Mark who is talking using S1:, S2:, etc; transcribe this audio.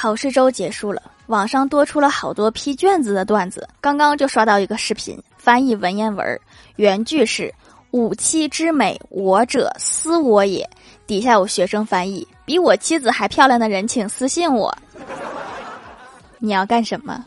S1: 考试周结束了网上多出了好多批卷子的段子刚刚就刷到一个视频翻译文言文原句是吾妻之美我者私我也底下有学生翻译比我妻子还漂亮的人请私信我。你要干什么？